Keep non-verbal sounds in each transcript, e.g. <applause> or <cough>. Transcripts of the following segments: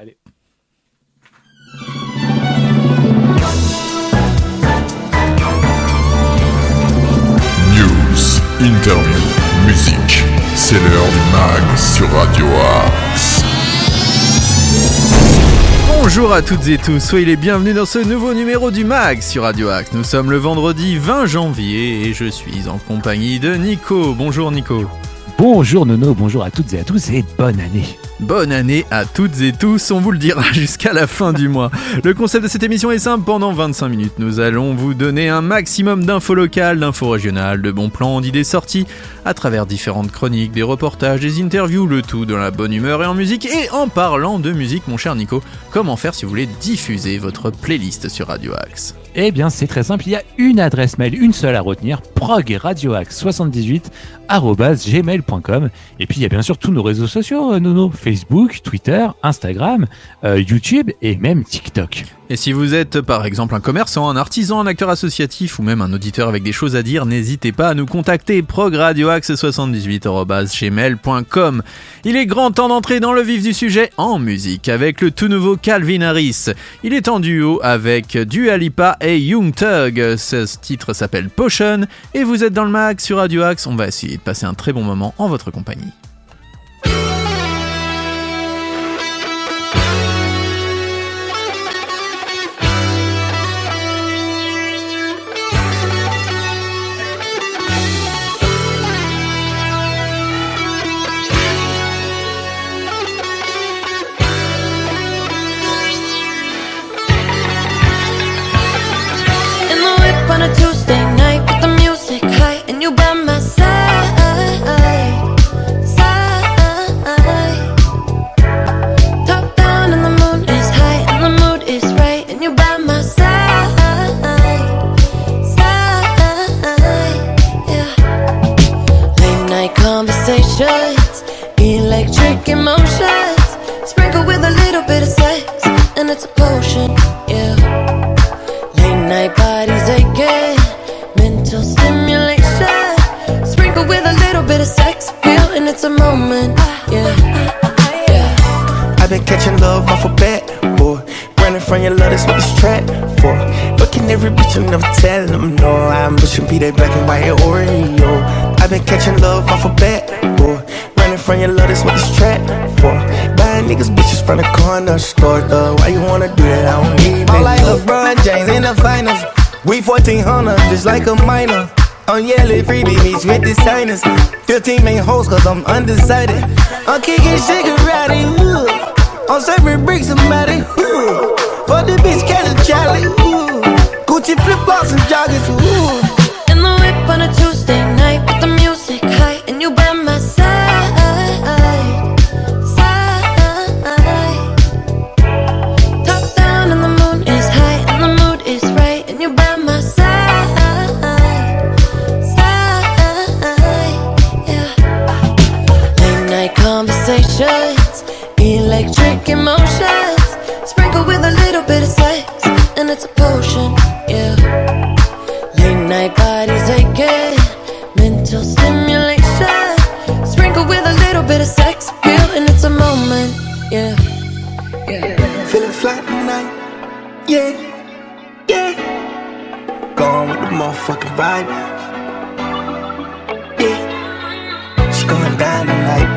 Allez. News, interview, musique. C'est l'heure du mag sur Radio Axe. Bonjour à toutes et tous, soyez les bienvenus dans ce nouveau numéro du MAG sur Radio Axe. Nous sommes le vendredi 20 janvier et je suis en compagnie de Nico. Bonjour Nico. Bonjour Nono, bonjour à toutes et à tous et bonne année. Bonne année à toutes et tous, on vous le dira <laughs> jusqu'à la fin du mois. Le concept de cette émission est simple, pendant 25 minutes, nous allons vous donner un maximum d'infos locales, d'infos régionales, de bons plans, d'idées sorties, à travers différentes chroniques, des reportages, des interviews, le tout dans la bonne humeur et en musique. Et en parlant de musique, mon cher Nico, comment faire si vous voulez diffuser votre playlist sur Radio Axe? Eh bien, c'est très simple, il y a une adresse mail, une seule à retenir, progradioax78 gmail.com et puis il y a bien sûr tous nos réseaux sociaux, euh, Nono, Facebook, Twitter, Instagram, euh, YouTube et même TikTok. Et si vous êtes par exemple un commerçant, un artisan, un acteur associatif ou même un auditeur avec des choses à dire, n'hésitez pas à nous contacter progradioaxe78.gmail.com. Il est grand temps d'entrer dans le vif du sujet en musique avec le tout nouveau Calvin Harris. Il est en duo avec Dua Lipa et Young Thug. Ce titre s'appelle Potion et vous êtes dans le mag sur Radio Axe. On va essayer de passer un très bon moment en votre compagnie. That's what this trap for. Fucking every bitch and never tell them no. I'm pushing be that black and white Oreo. I've been catching love off a bat, boy. Running from your love, that's what this trap for. Buying niggas bitches from the corner store, though. Why you wanna do that? I don't need I'm it, like. LeBron James in the finals. We 1400, just like a minor. I'm yelling freebie meets with the signers. 15 main hoes, cause I'm undecided. I'm kicking shit karate. I'm serving bricks somebody. Ooh. The bitch, catch a Charlie. Ooh. Gucci flip flops and joggers. Ooh. Going down tonight.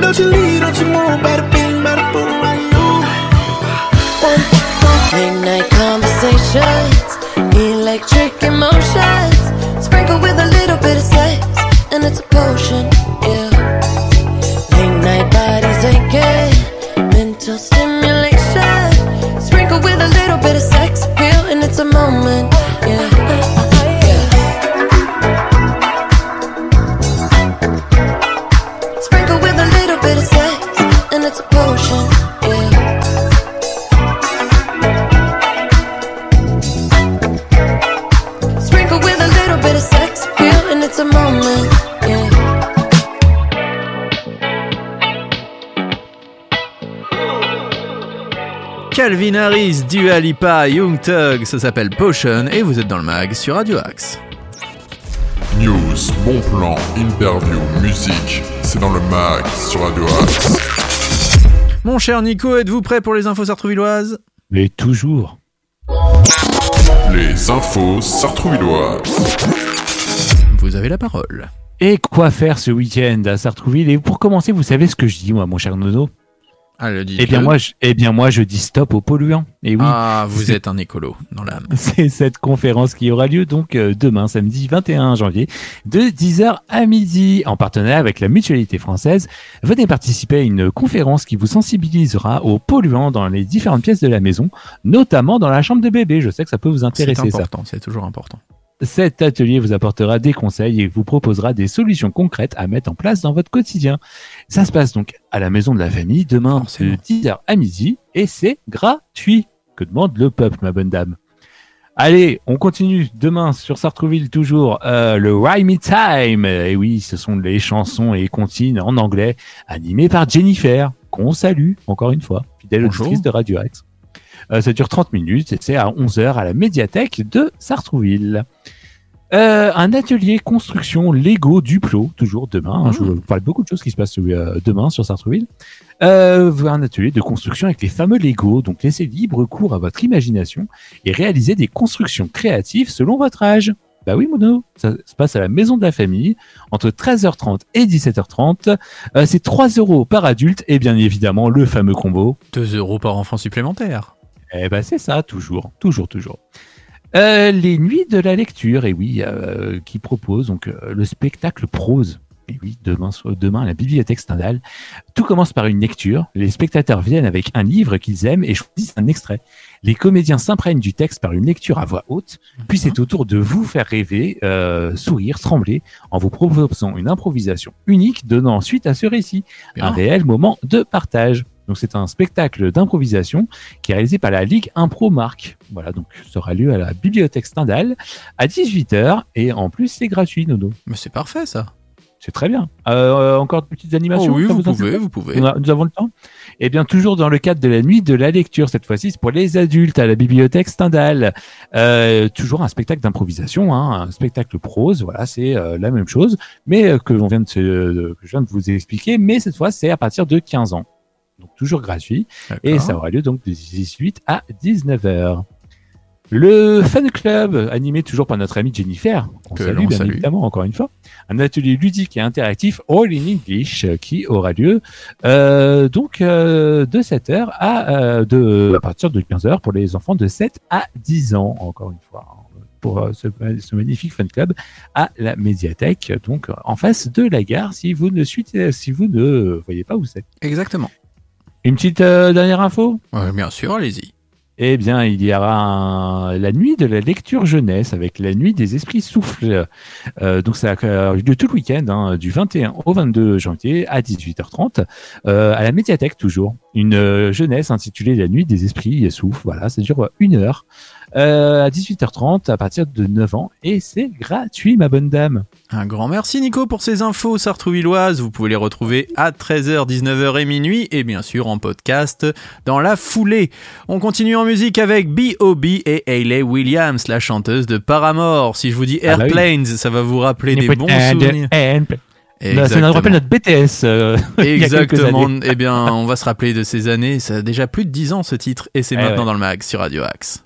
Don't you leave, don't you move, better be, better right you. Late night conversations, electric emotions. Calvin Harris, Dua Lipa, Young Thug, ça s'appelle Potion et vous êtes dans le mag sur Radio Axe. News, bon plan, interview, musique. c'est dans le mag sur Radio Axe. Mon cher Nico, êtes-vous prêt pour les infos sartrouvilloises? Mais toujours. Les infos sartrouvilloises. Vous avez la parole. Et quoi faire ce week-end à Sartrouville? Et pour commencer, vous savez ce que je dis, moi, mon cher Nono? Allez, Eh bien, moi, je, eh bien, moi, je dis stop aux polluants. Et oui, Ah, vous c'est- êtes un écolo dans l'âme. <laughs> c'est cette conférence qui aura lieu donc euh, demain, samedi 21 janvier, de 10h à midi, en partenariat avec la Mutualité française. Venez participer à une conférence qui vous sensibilisera aux polluants dans les différentes pièces de la maison, notamment dans la chambre de bébé. Je sais que ça peut vous C'est intéresser, ça. important, c'est toujours important. Cet atelier vous apportera des conseils et vous proposera des solutions concrètes à mettre en place dans votre quotidien. Ça se passe donc à la maison de la famille demain de 10h à midi et c'est gratuit. Que demande le peuple, ma bonne dame? Allez, on continue demain sur Sartrouville toujours euh, le Rhyme Me Time. Et oui, ce sont les chansons et comptines en anglais animées par Jennifer, qu'on salue encore une fois, fidèle Bonjour. auditrice de Radio Axe. Euh, ça dure 30 minutes et c'est à 11h à la médiathèque de Sartrouville. Euh, un atelier construction Lego Duplo, toujours demain. hein, Je vous parle beaucoup de choses qui se passent euh, demain sur Sartrouville. Euh, un atelier de construction avec les fameux Lego. Donc laissez libre cours à votre imagination et réalisez des constructions créatives selon votre âge. Bah oui, Mono, ça se passe à la maison de la famille entre 13h30 et 17h30. Euh, c'est 3 euros par adulte et bien évidemment le fameux combo 2 euros par enfant supplémentaire. Eh ben c'est ça, toujours, toujours, toujours. Euh, les nuits de la lecture, et oui, euh, qui propose donc euh, le spectacle prose. Et oui, demain, demain à la bibliothèque Stendhal. Tout commence par une lecture. Les spectateurs viennent avec un livre qu'ils aiment et choisissent un extrait. Les comédiens s'imprègnent du texte par une lecture à voix haute. Puis c'est au tour de vous faire rêver, euh, sourire, trembler, en vous proposant une improvisation unique, donnant suite à ce récit un réel moment de partage. Donc c'est un spectacle d'improvisation qui est réalisé par la Ligue Impro Marc. Voilà, donc ça aura lieu à la bibliothèque Stendhal à 18h et en plus c'est gratuit, Nono. Mais c'est parfait ça. C'est très bien. Euh, encore de petites animations Oh oui, vous pouvez, vous pouvez. a- nous avons le temps Eh bien, toujours dans le cadre de la nuit de la lecture, cette fois-ci, c'est pour les adultes à la bibliothèque Stendhal. Euh, toujours un spectacle d'improvisation, hein, un spectacle prose, voilà, c'est euh, la même chose, mais euh, que, l'on vient de se- euh, que je viens de vous expliquer, mais cette fois, c'est à partir de 15 ans. Donc, toujours gratuit. Et ça aura lieu donc de 18 à 19h. Le Fan Club, animé toujours par notre amie Jennifer, on Que salue bien salue. évidemment encore une fois, un atelier ludique et interactif All in English euh, qui aura lieu euh, donc euh, de 7h à, euh, de, à partir de 15h pour les enfants de 7 à 10 ans, encore une fois, hein, pour ce, ce magnifique Fan Club à la médiathèque, donc en face de la gare si vous ne, suivez, si vous ne voyez pas où c'est. Exactement. Une petite euh, dernière info Ouais, bien sûr, allez-y. eh bien, il y aura un- la nuit de la lecture jeunesse avec la nuit des esprits souffles. Euh, donc, ça a lieu tout le week-end, hein, du 21 au 22 janvier à 18h30, euh, à la médiathèque toujours. Une euh, jeunesse intitulée La nuit des esprits souffles. Voilà, ça dure une heure euh, à 18h30 à partir de 9 ans et c'est gratuit, ma bonne dame. Un grand merci Nico pour ces infos sartrouvilloises. Vous pouvez les retrouver à 13h, 19h et minuit et bien sûr en podcast dans la foulée. On continue en musique avec B.O.B. et Hayley Williams, la chanteuse de Paramore. Si je vous dis Ah bah. Airplanes, ça va vous rappeler des bons souvenirs. ça nous rappelle notre BTS. euh, <laughs> Exactement. eh bien, on va se rappeler de ces années. Ça a déjà plus de 10 ans ce titre et c'est Eh maintenant ouais. dans le mag sur Radio Axe.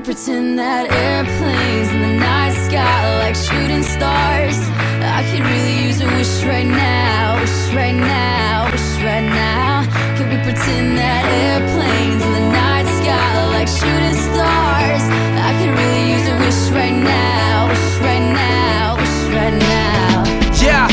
We pretend that airplanes in the night sky are like shooting stars? I could really use a wish right now, wish right now, wish right now. Can we pretend that airplanes in the night sky are like shooting stars? I could really use a wish right now, wish right now, wish right now. Yeah,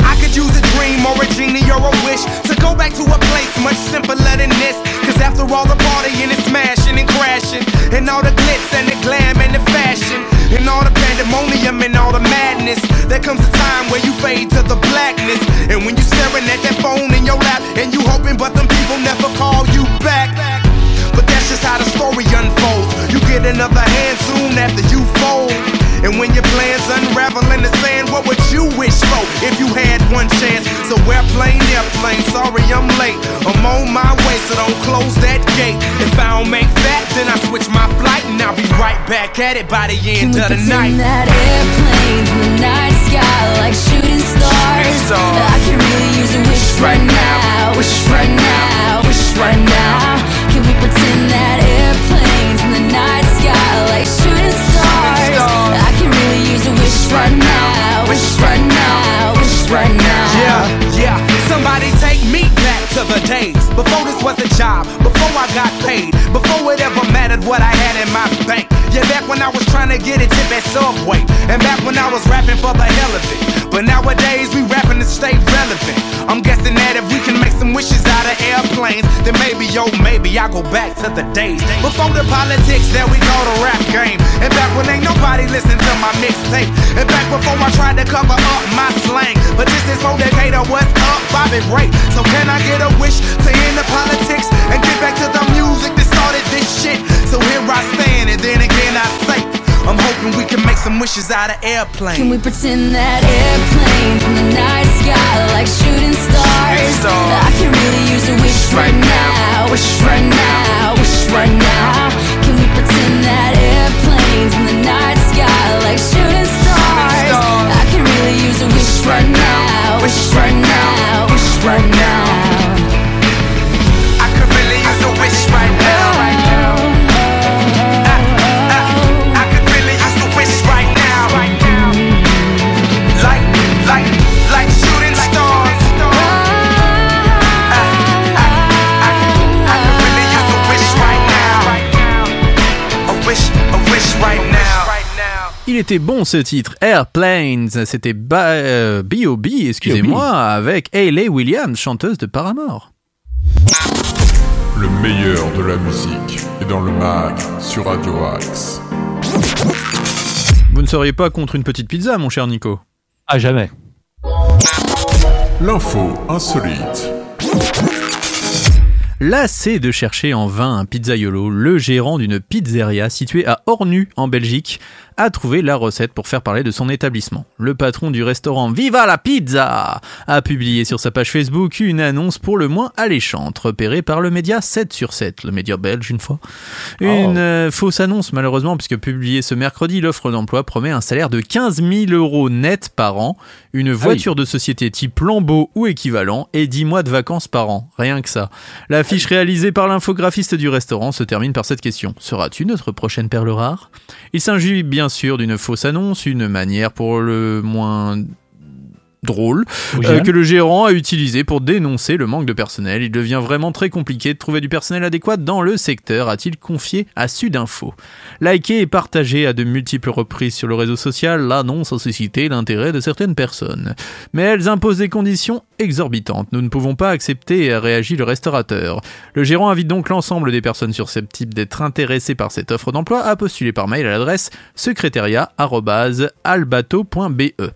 I could use a dream or a genie or a wish go back to a place much simpler than this. Cause after all the partying and smashing and crashing, and all the glitz and the glam and the fashion, and all the pandemonium and all the madness, there comes a time where you fade to the blackness. And when you're staring at that phone in your lap, and you hoping, but them people never call you back. But that's just how the story unfolds. You get another hand soon after you fold. And when your plans unravel in the sand, what would you wish for if you had one chance? So we're airplane, airplane, sorry I'm late. I'm on my way, so don't close that gate. If I don't make that, then I switch my flight and I'll be right back at it by the end we of the night. that airplanes in the night sky like shooting stars? stars. I could really use a wish right now, wish right now, before this was a job, before I got paid, before it ever what I had in my bank. Yeah, back when I was trying to get a tip at Subway, and back when I was rapping for the hell of it. But nowadays we rapping to stay relevant. I'm guessing that if we can make some wishes out of airplanes, then maybe, yo, maybe I'll go back to the days before the politics that we call the rap game, and back when ain't nobody listened to my mixtape, and back before I tried to cover up my slang. But this is for Decatur, what's up, Bobby Ray? So can I get a wish to end the politics and I'm we can make some wishes out of airplanes. Can we pretend that airplanes in the night sky like shooting stars? stars. I can really use a wish right now, wish right now, wish right now. Can we pretend that airplanes in the night sky like shooting stars? stars. I can really use a wish right now, wish right now, wish right now. I could really use a wish. Right now. Il était bon ce titre, Airplanes. C'était Ba- euh, B.O.B., excusez-moi, avec Hayley Williams, chanteuse de Paramore. Le meilleur de la musique est dans le mag sur Radio Axe. Vous ne seriez pas contre une petite pizza, mon cher Nico? Ah, jamais. L'info insolite. Lassé de chercher en vain un pizzaiolo, le gérant d'une pizzeria située à Ornu, en Belgique, a trouvé la recette pour faire parler de son établissement. Le patron du restaurant Viva la Pizza a publié sur sa page Facebook une annonce pour le moins alléchante, repérée par le média 7 sur 7, le média belge une fois. Une euh, fausse annonce malheureusement, puisque publiée ce mercredi, l'offre d'emploi promet un salaire de 15 000 euros net par an, une voiture de société type Lambeau ou équivalent et 10 mois de vacances par an. Rien que ça. La fiche réalisée par l'infographiste du restaurant se termine par cette question. Seras-tu notre prochaine perle rare? Il s'agit bien sûr d'une fausse annonce, une manière pour le moins drôle euh, que le gérant a utilisé pour dénoncer le manque de personnel. Il devient vraiment très compliqué de trouver du personnel adéquat dans le secteur, a-t-il confié à Sudinfo. Liké et partagé à de multiples reprises sur le réseau social, l'annonce a suscité l'intérêt de certaines personnes. Mais elles imposent des conditions exorbitantes. Nous ne pouvons pas accepter, a réagi le restaurateur. Le gérant invite donc l'ensemble des personnes susceptibles d'être intéressées par cette offre d'emploi à postuler par mail à l'adresse secrétariat.albato.be.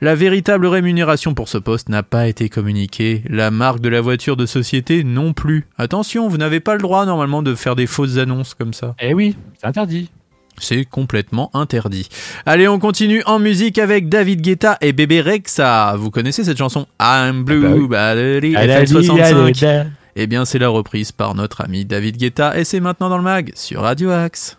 La véritable rémunération pour ce poste n'a pas été communiquée, la marque de la voiture de société non plus. Attention, vous n'avez pas le droit normalement de faire des fausses annonces comme ça. Eh oui, c'est interdit. C'est complètement interdit. Allez, on continue en musique avec David Guetta et Bébé Rexa. Vous connaissez cette chanson? I'm Blue, Ah bah oui. Allez, FL65 allez, Eh bien, c'est la reprise par notre ami David Guetta et c'est maintenant dans le mag sur Radio Axe.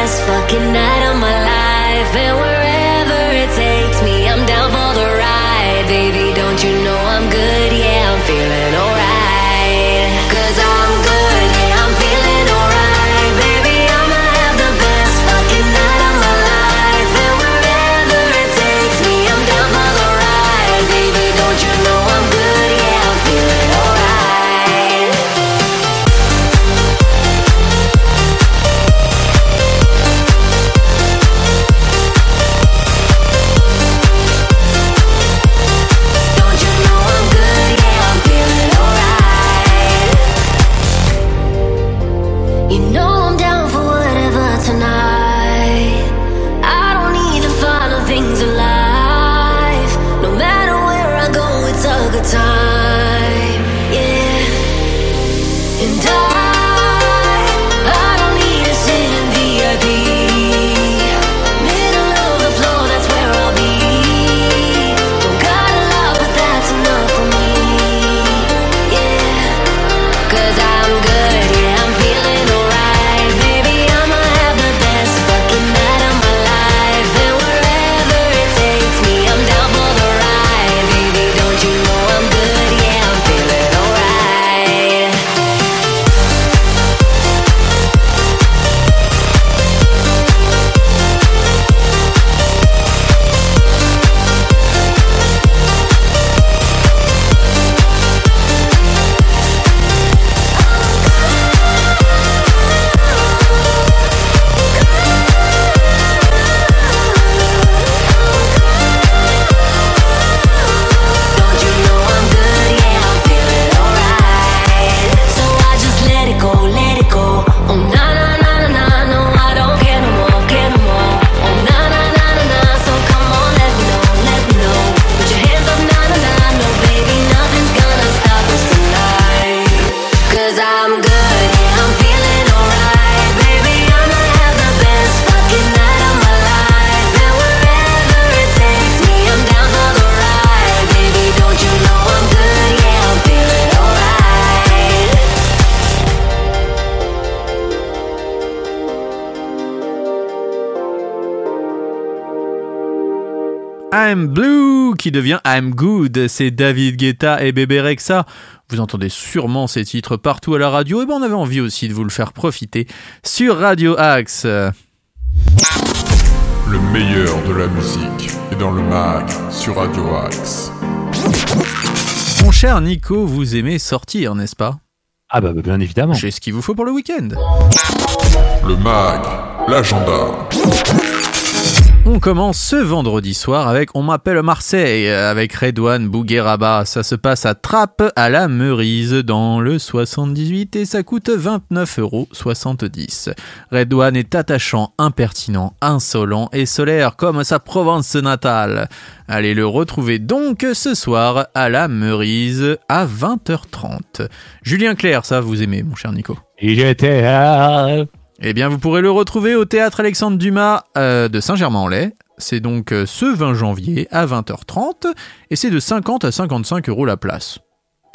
Best fucking night of my life. You know I'm Blue qui devient I'm Good. C'est David Guetta et Bébé Rexa. Vous entendez sûrement ces titres partout à la radio et ben on avait envie aussi de vous le faire profiter sur Radio Axe. Le meilleur de la musique est dans le mag sur Radio Axe. Mon cher Nico, vous aimez sortir, n'est-ce pas? Ah bah, bah, bien évidemment. J'ai ce qu'il vous faut pour le week-end. Le mag, l'agenda. On commence ce vendredi soir avec On m'appelle Marseille avec Redouane Bougueraba. Ça se passe à Trappes à la Meurise dans le 78 et ça coûte 29,70€. Redouane est attachant, impertinent, insolent et solaire comme sa Provence natale. Allez le retrouver donc ce soir à la Meurise à 20h30. Julien Clerc, ça vous aimez mon cher Nico? Eh bien, vous pourrez le retrouver au théâtre Alexandre Dumas euh, de Saint-Germain-en-Laye. C'est donc euh, ce 20 janvier à 20h30 et c'est de 50 à 55 euros la place.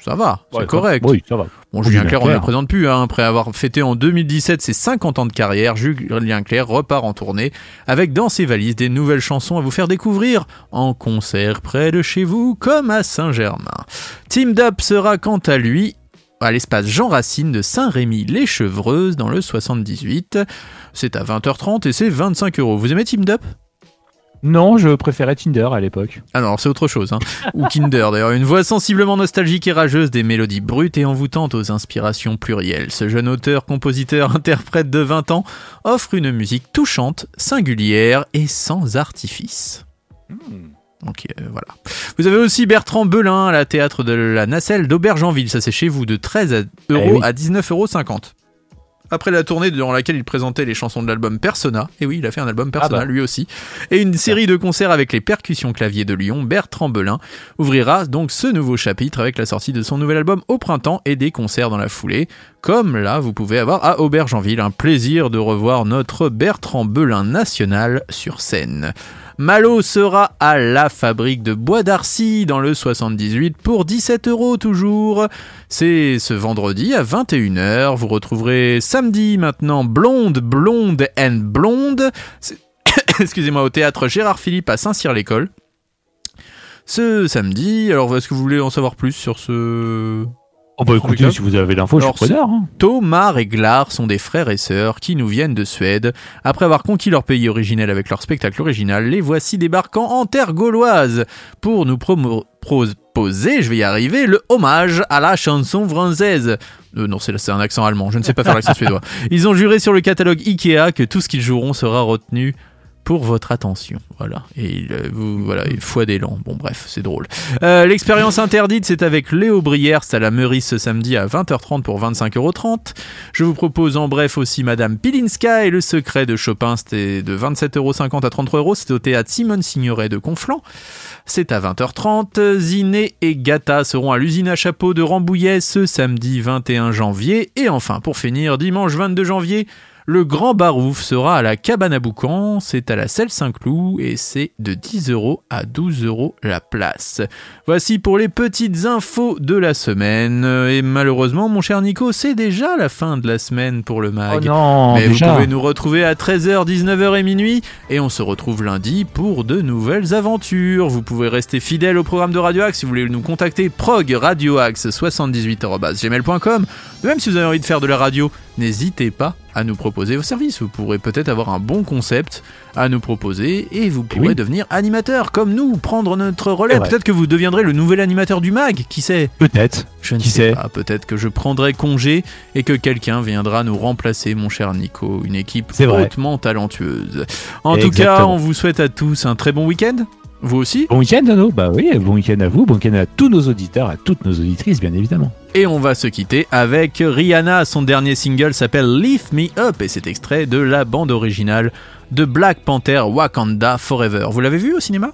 Ça va, c'est correct. Oui, ça va. Bon, Julien Clerc, on ne le présente plus. hein. Après avoir fêté en 2017 ses 50 ans de carrière, Julien Clerc repart en tournée avec dans ses valises des nouvelles chansons à vous faire découvrir en concert près de chez vous, comme à Saint-Germain. Team Up sera quant à lui à l'espace Jean Racine de Saint-Rémy-les-Chevreuses dans le 78. C'est à 20h30 et c'est 25 euros. Vous aimez Team Up Non, je préférais Tinder à l'époque. alors, c'est autre chose, hein. Ou Kinder, d'ailleurs. Une voix sensiblement nostalgique et rageuse, des mélodies brutes et envoûtantes aux inspirations plurielles. Ce jeune auteur, compositeur, <laughs> interprète de 20 ans offre une musique touchante, singulière et sans artifice. Donc euh, voilà. Vous avez aussi Bertrand Belin à la théâtre de la Nacelle d'Aubergenville. Ça c'est chez vous de 13 euros oui. à 19,50 euros. Après la tournée durant laquelle il présentait les chansons de l'album Persona, et oui, il a fait un album Persona bah. lui aussi, et une série de concerts avec les percussions claviers de Lyon, Bertrand Belin ouvrira donc ce nouveau chapitre avec la sortie de son nouvel album au printemps et des concerts dans la foulée. Comme là, vous pouvez avoir à Aubergenville un plaisir de revoir notre Bertrand Belin national sur scène. Malo sera à la fabrique de Bois d'Arcy dans le 78 pour 17 euros toujours. C'est ce vendredi à 21h. Vous retrouverez samedi maintenant Blonde, Blonde and Blonde. <coughs> Excusez-moi, au théâtre Gérard Philippe à Saint-Cyr-l'École. Ce samedi, alors est-ce que vous voulez en savoir plus sur ce Oh bah écoutez, si vous avez l'info, je suis preneur. hein. Thomas et Glar sont des frères et sœurs qui nous viennent de Suède. Après avoir conquis leur pays originel avec leur spectacle original, les voici débarquant en terre gauloise pour nous proposer, je vais y arriver, le hommage à la chanson française. Euh, non, c'est c'est un accent allemand, je ne sais pas faire l'accent <laughs> suédois. Ils ont juré sur le catalogue Ikea que tout ce qu'ils joueront sera retenu pour votre attention. Voilà. Et il, euh, vous, voilà, et foi d'élan. Bon, bref, c'est drôle. Euh, L'expérience interdite, c'est avec Léo Brière, c'est à la Meurice ce samedi à 20h30 pour 25,30€. Je vous propose en bref aussi Madame Pilinska et le secret de Chopin, c'était de 27,50€ à 33€. C'était au théâtre Simone Signoret de Conflans. C'est à 20h30. Ziné et Gata seront à l'usine à chapeau de Rambouillet ce samedi 21 janvier. Et enfin, pour finir, dimanche 22 janvier, le Grand Barouf sera à la cabane à Boucan, c'est à la Selle Saint-Cloud et c'est de 10 euros à 12 euros la place. Voici pour les petites infos de la semaine. Et malheureusement, mon cher Nico, c'est déjà la fin de la semaine pour le Oh mag. non, Mais déjà. vous pouvez nous retrouver à 13h, 19h et minuit. Et on se retrouve lundi pour de nouvelles aventures. Vous pouvez rester fidèle au programme de Radio Axe si vous voulez nous contacter. Prog radioaxe 78gmailcom Même si vous avez envie de faire de la radio, n'hésitez pas à nous proposer vos services. Vous pourrez peut-être avoir un bon concept à nous proposer et vous pourrez oui. devenir animateur comme nous, prendre notre relais. Vrai. Peut-être que vous deviendrez le nouvel animateur du mag, qui sait? Peut-être. je ne Qui sais sait? pas, peut-être que je prendrai congé et que quelqu'un viendra nous remplacer, mon cher Nico, une équipe hautement talentueuse. En tout cas, on vous souhaite à tous un très bon week-end. Vous aussi? Bon week-end, Nono Bah oui, bon week-end à vous, bon week-end à tous nos auditeurs, à toutes nos auditrices, bien évidemment. Et on va se quitter avec Rihanna. Son dernier single s'appelle Lift Me Up et c'est extrait de la bande originale de Black Panther Wakanda Forever. Vous l'avez vu au cinéma?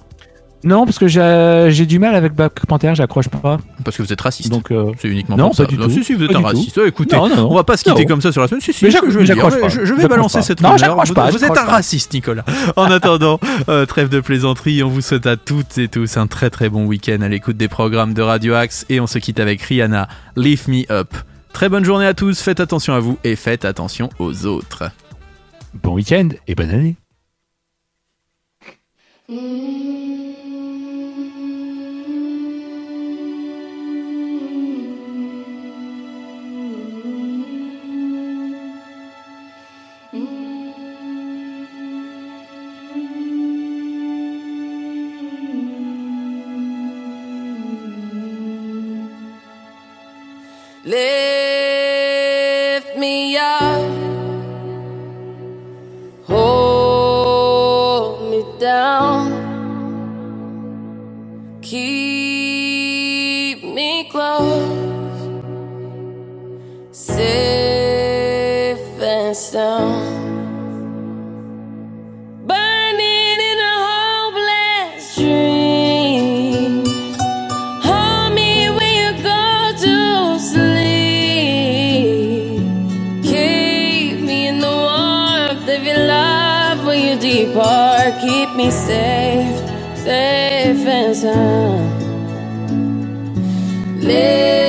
Non, parce que j'ai j'ai du mal avec Black Panther, j'accroche pas. Parce que vous êtes raciste. Donc, euh, c'est uniquement non, pour ça. pas du Non, tout. Si, si, vous êtes Pas un raciste. Euh, Écoutez, Non, non, on va pas se quitter non. comme ça sur la semaine. Si, si, Mais je, vais dire. pas. Je, je vais balancer pas. cette Non, rumeur. j'accroche Vous, pas, vous êtes un pas. raciste, Nicolas. En attendant, euh, trêve de plaisanterie. On vous souhaite à toutes et tous un très très bon week-end à l'écoute des programmes de Radio Axe. Et on se quitte avec Rihanna, Lift Me Up. Très bonne journée à tous. Faites attention à vous et faites attention aux autres. Bon week-end et bonne année. Lift your love when you depart. Keep me safe, safe and sound. Lift